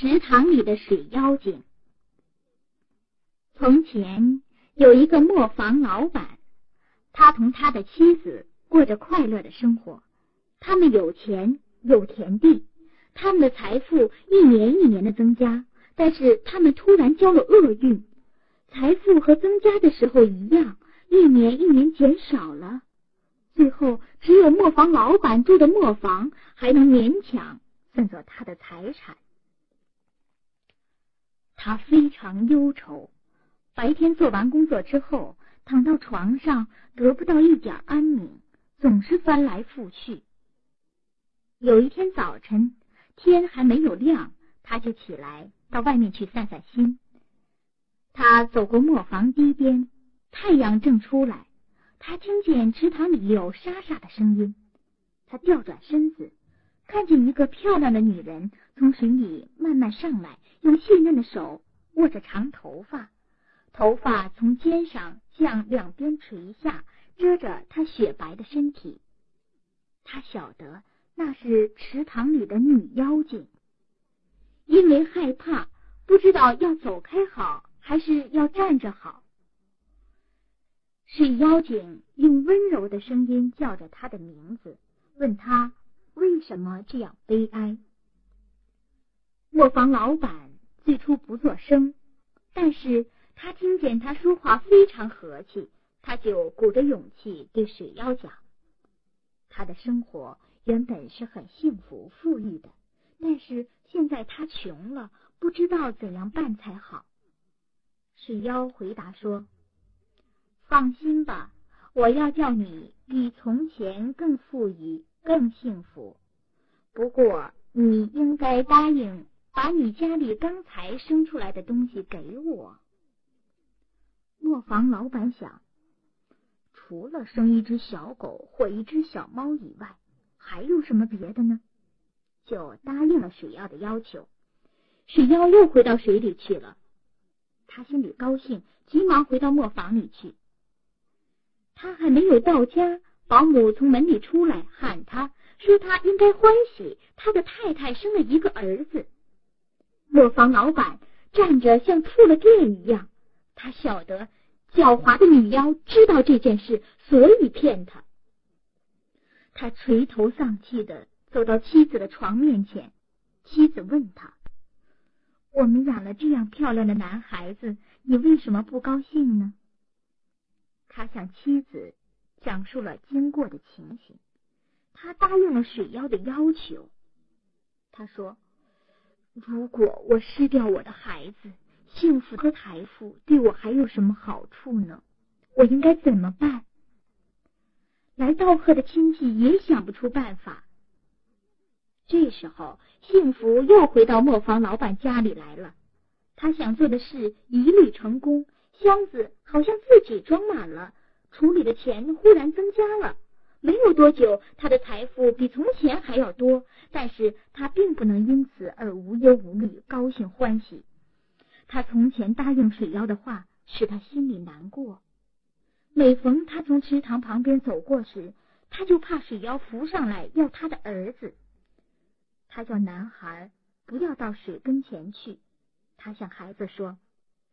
池塘里的水妖精。从前有一个磨坊老板，他同他的妻子过着快乐的生活。他们有钱有田地，他们的财富一年一年的增加。但是他们突然交了厄运，财富和增加的时候一样，一年一年减少了。最后，只有磨坊老板住的磨坊还能勉强算作他的财产。他非常忧愁，白天做完工作之后，躺到床上得不到一点安宁，总是翻来覆去。有一天早晨，天还没有亮，他就起来到外面去散散心。他走过磨坊堤边，太阳正出来。他听见池塘里有沙沙的声音，他调转身子，看见一个漂亮的女人从水里慢慢上来，用细嫩的手握着长头发，头发从肩上向两边垂下，遮着她雪白的身体。他晓得那是池塘里的女妖精，因为害怕，不知道要走开好，还是要站着好。水妖精用温柔的声音叫着他的名字，问他为什么这样悲哀。磨坊老板最初不作声，但是他听见他说话非常和气，他就鼓着勇气对水妖讲：他的生活原本是很幸福富裕的，但是现在他穷了，不知道怎样办才好。水妖回答说。放心吧，我要叫你比从前更富裕、更幸福。不过，你应该答应把你家里刚才生出来的东西给我。磨坊老板想，除了生一只小狗或一只小猫以外，还有什么别的呢？就答应了水妖的要求。水妖又回到水里去了，他心里高兴，急忙回到磨坊里去。他还没有到家，保姆从门里出来喊他，说他应该欢喜，他的太太生了一个儿子。磨坊老板站着像触了电一样，他晓得狡猾的女妖知道这件事，所以骗他。他垂头丧气的走到妻子的床面前，妻子问他：“我们养了这样漂亮的男孩子，你为什么不高兴呢？”他向妻子讲述了经过的情形，他答应了水妖的要求。他说：“如果我失掉我的孩子，幸福和财富对我还有什么好处呢？我应该怎么办？”来道贺的亲戚也想不出办法。这时候，幸福又回到磨坊老板家里来了。他想做的事一律成功。箱子好像自己装满了，处理的钱忽然增加了。没有多久，他的财富比从前还要多，但是他并不能因此而无忧无虑、高兴欢喜。他从前答应水妖的话，使他心里难过。每逢他从池塘旁边走过时，他就怕水妖浮上来要他的儿子。他叫男孩不要到水跟前去。他向孩子说：“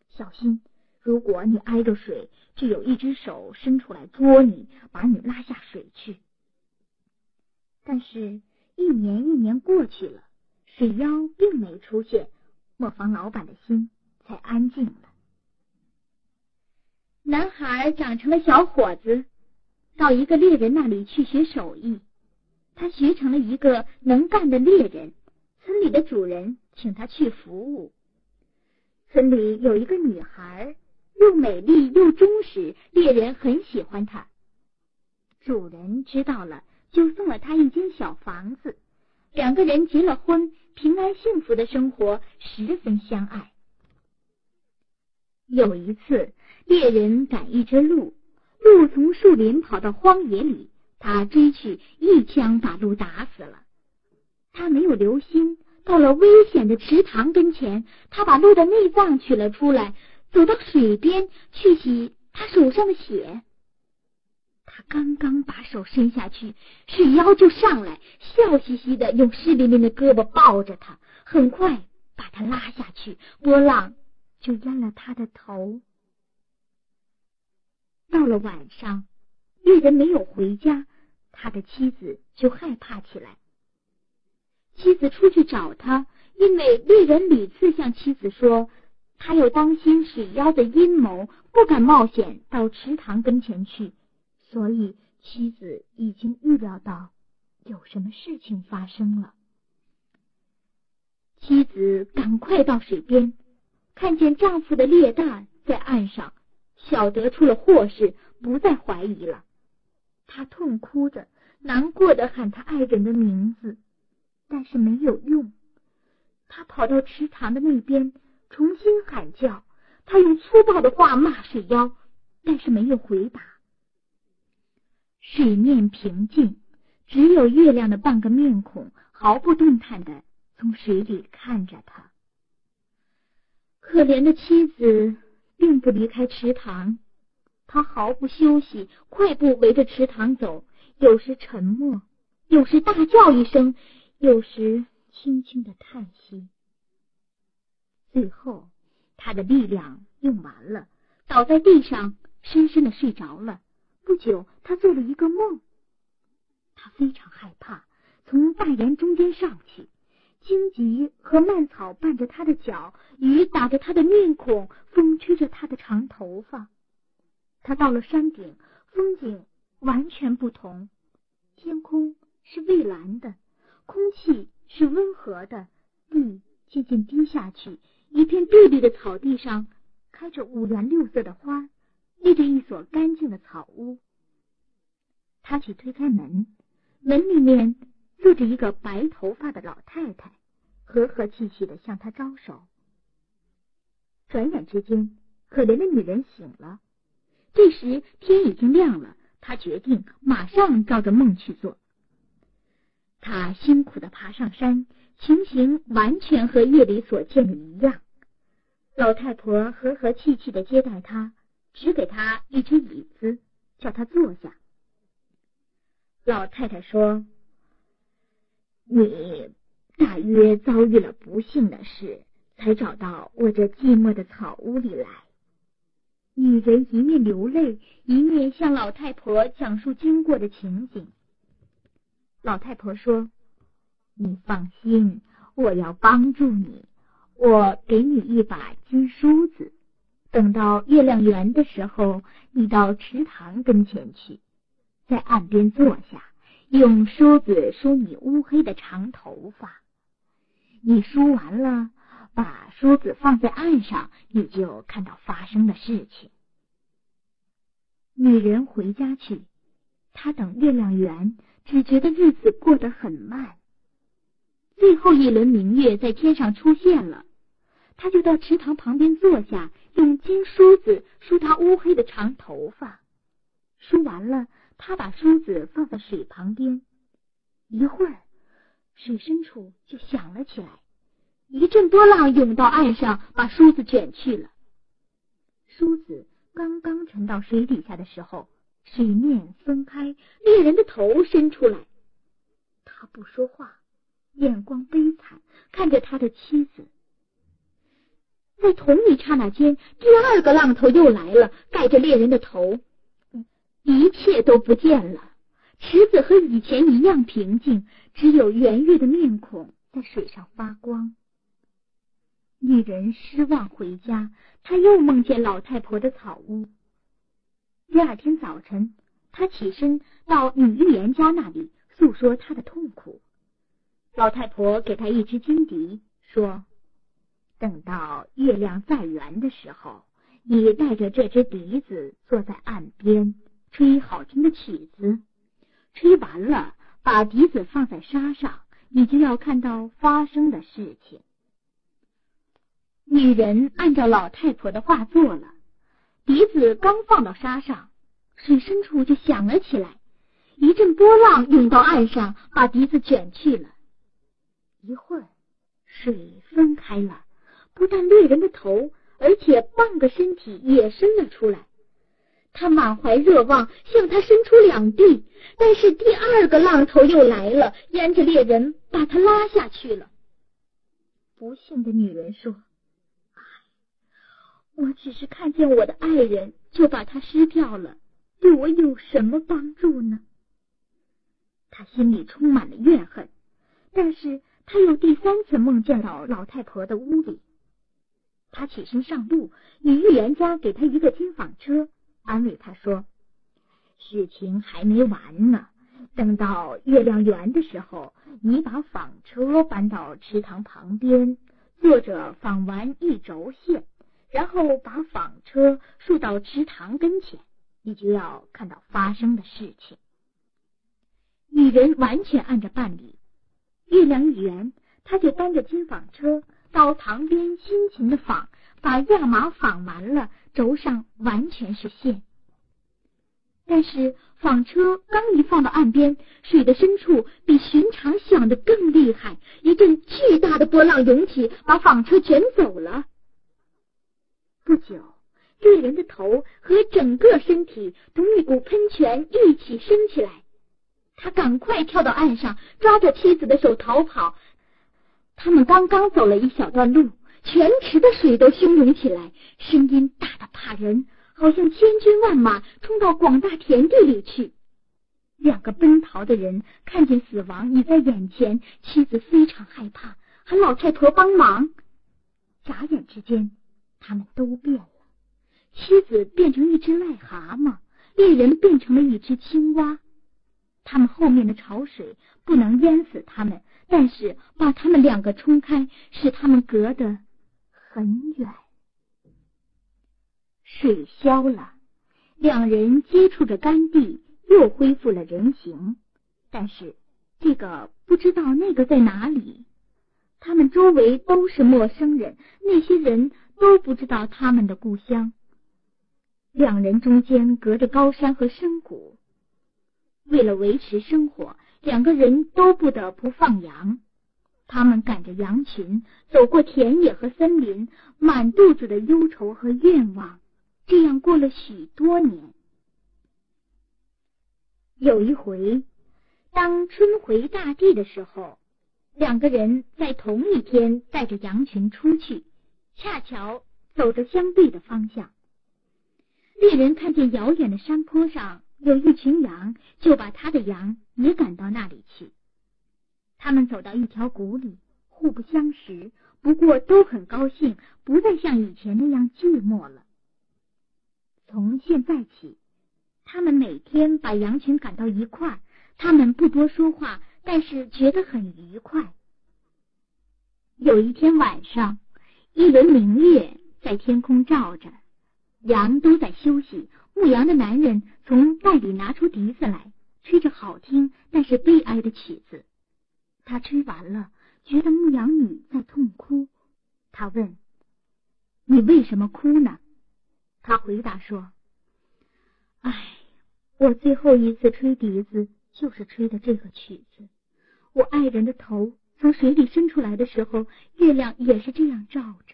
小心。”如果你挨着水，就有一只手伸出来捉你，把你拉下水去。但是，一年一年过去了，水妖并没出现，磨坊老板的心才安静了。男孩长成了小伙子，到一个猎人那里去学手艺。他学成了一个能干的猎人，村里的主人请他去服务。村里有一个女孩。又美丽又忠实，猎人很喜欢它。主人知道了，就送了他一间小房子。两个人结了婚，平安幸福的生活，十分相爱。有一次，猎人赶一只鹿，鹿从树林跑到荒野里，他追去，一枪把鹿打死了。他没有留心，到了危险的池塘跟前，他把鹿的内脏取了出来。走到水边去洗他手上的血，他刚刚把手伸下去，水妖就上来，笑嘻嘻的用湿淋淋的胳膊抱着他，很快把他拉下去，波浪就淹了他的头。到了晚上，猎人没有回家，他的妻子就害怕起来。妻子出去找他，因为猎人屡次向妻子说，他又当心水妖的阴谋，不敢冒险到池塘跟前去，所以妻子已经预料到有什么事情发生了。妻子赶快到水边，看见丈夫的猎蛋在岸上。晓得出了祸事，不再怀疑了。他痛哭着，难过的喊他爱人的名字，但是没有用。他跑到池塘的那边，重新喊叫。他用粗暴的话骂水妖，但是没有回答。水面平静，只有月亮的半个面孔毫不动弹的从水里看着他。可怜的妻子。并不离开池塘，他毫不休息，快步围着池塘走，有时沉默，有时大叫一声，有时轻轻的叹息。最后，他的力量用完了，倒在地上，深深的睡着了。不久，他做了一个梦，他非常害怕，从大岩中间上去。荆棘和蔓草绊着他的脚，雨打着他的面孔，风吹着他的长头发。他到了山顶，风景完全不同。天空是蔚蓝的，空气是温和的，地渐渐低下去。一片碧绿的草地上开着五颜六色的花，立着一所干净的草屋。他去推开门，门里面坐着一个白头发的老太太。和和气气的向他招手。转眼之间，可怜的女人醒了。这时天已经亮了，他决定马上照着梦去做。他辛苦的爬上山，情形完全和夜里所见的一样。老太婆和和气气的接待他，只给他一只椅子，叫他坐下。老太太说：“你。”大约遭遇了不幸的事，才找到我这寂寞的草屋里来。女人一面流泪，一面向老太婆讲述经过的情景。老太婆说：“你放心，我要帮助你。我给你一把金梳子，等到月亮圆的时候，你到池塘跟前去，在岸边坐下，用梳子梳你乌黑的长头发。”你梳完了，把梳子放在岸上，你就看到发生的事情。女人回家去，她等月亮圆，只觉得日子过得很慢。最后一轮明月在天上出现了，他就到池塘旁边坐下，用金梳子梳他乌黑的长头发。梳完了，他把梳子放在水旁边，一会儿。水深处就响了起来，一阵波浪涌到岸上，把梳子卷去了。梳子刚刚沉到水底下的时候，水面分开，猎人的头伸出来。他不说话，眼光悲惨，看着他的妻子。在同一刹那间，第二个浪头又来了，盖着猎人的头，一切都不见了。池子和以前一样平静，只有圆月的面孔在水上发光。女人失望回家，她又梦见老太婆的草屋。第二天早晨，她起身到女预言家那里诉说她的痛苦。老太婆给她一支金笛，说：“等到月亮再圆的时候，你带着这支笛子坐在岸边，吹好听的曲子。”吹完了，把笛子放在沙上，你就要看到发生的事情。女人按照老太婆的话做了，笛子刚放到沙上，水深处就响了起来，一阵波浪涌到岸上，把笛子卷去了。一会儿，水分开了，不但猎人的头，而且半个身体也伸了出来。他满怀热望，向他伸出两臂，但是第二个浪头又来了，沿着猎人把他拉下去了。不幸的女人说：“，我只是看见我的爱人就把他失掉了，对我有什么帮助呢？”他心里充满了怨恨，但是他又第三次梦见了老太婆的屋里。他起身上路，与预言家给他一个金纺车，安慰他说：“事情还没完呢，等到月亮圆的时候，你把纺车搬到池塘旁边，坐着纺完一轴线，然后把纺车竖到池塘跟前，你就要看到发生的事情。”女人完全按着办理，月亮一圆，他就搬着金纺车。到塘边辛勤的纺，把亚麻纺完了，轴上完全是线。但是纺车刚一放到岸边，水的深处比寻常响的更厉害，一阵巨大的波浪涌起，把纺车卷走了。不久，猎人的头和整个身体同一股喷泉一起升起来，他赶快跳到岸上，抓着妻子的手逃跑。他们刚刚走了一小段路，全池的水都汹涌起来，声音大的怕人，好像千军万马冲到广大田地里去。两个奔逃的人看见死亡已在眼前，妻子非常害怕，喊老太婆帮忙。眨眼之间，他们都变了：妻子变成一只癞蛤蟆，猎人变成了一只青蛙。他们后面的潮水不能淹死他们。但是把他们两个冲开，使他们隔得很远。水消了，两人接触着干地，又恢复了人形。但是这个不知道那个在哪里，他们周围都是陌生人，那些人都不知道他们的故乡。两人中间隔着高山和深谷，为了维持生活。两个人都不得不放羊，他们赶着羊群走过田野和森林，满肚子的忧愁和愿望，这样过了许多年。有一回，当春回大地的时候，两个人在同一天带着羊群出去，恰巧走着相对的方向。猎人看见遥远的山坡上。有一群羊，就把他的羊也赶到那里去。他们走到一条谷里，互不相识，不过都很高兴，不再像以前那样寂寞了。从现在起，他们每天把羊群赶到一块儿，他们不多说话，但是觉得很愉快。有一天晚上，一轮明月在天空照着，羊都在休息。牧羊的男人从袋里拿出笛子来，吹着好听但是悲哀的曲子。他吹完了，觉得牧羊女在痛哭。他问：“你为什么哭呢？”他回答说：“唉，我最后一次吹笛子就是吹的这个曲子。我爱人的头从水里伸出来的时候，月亮也是这样照着。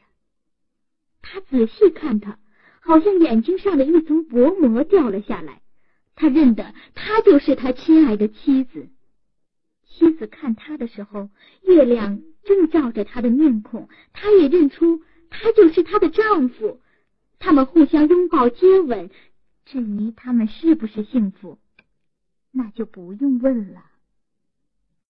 他仔细看他。”好像眼睛上的一层薄膜掉了下来，他认得她就是他亲爱的妻子。妻子看他的时候，月亮正照着他的面孔，他也认出他就是她的丈夫。他们互相拥抱接吻，至于他们是不是幸福，那就不用问了。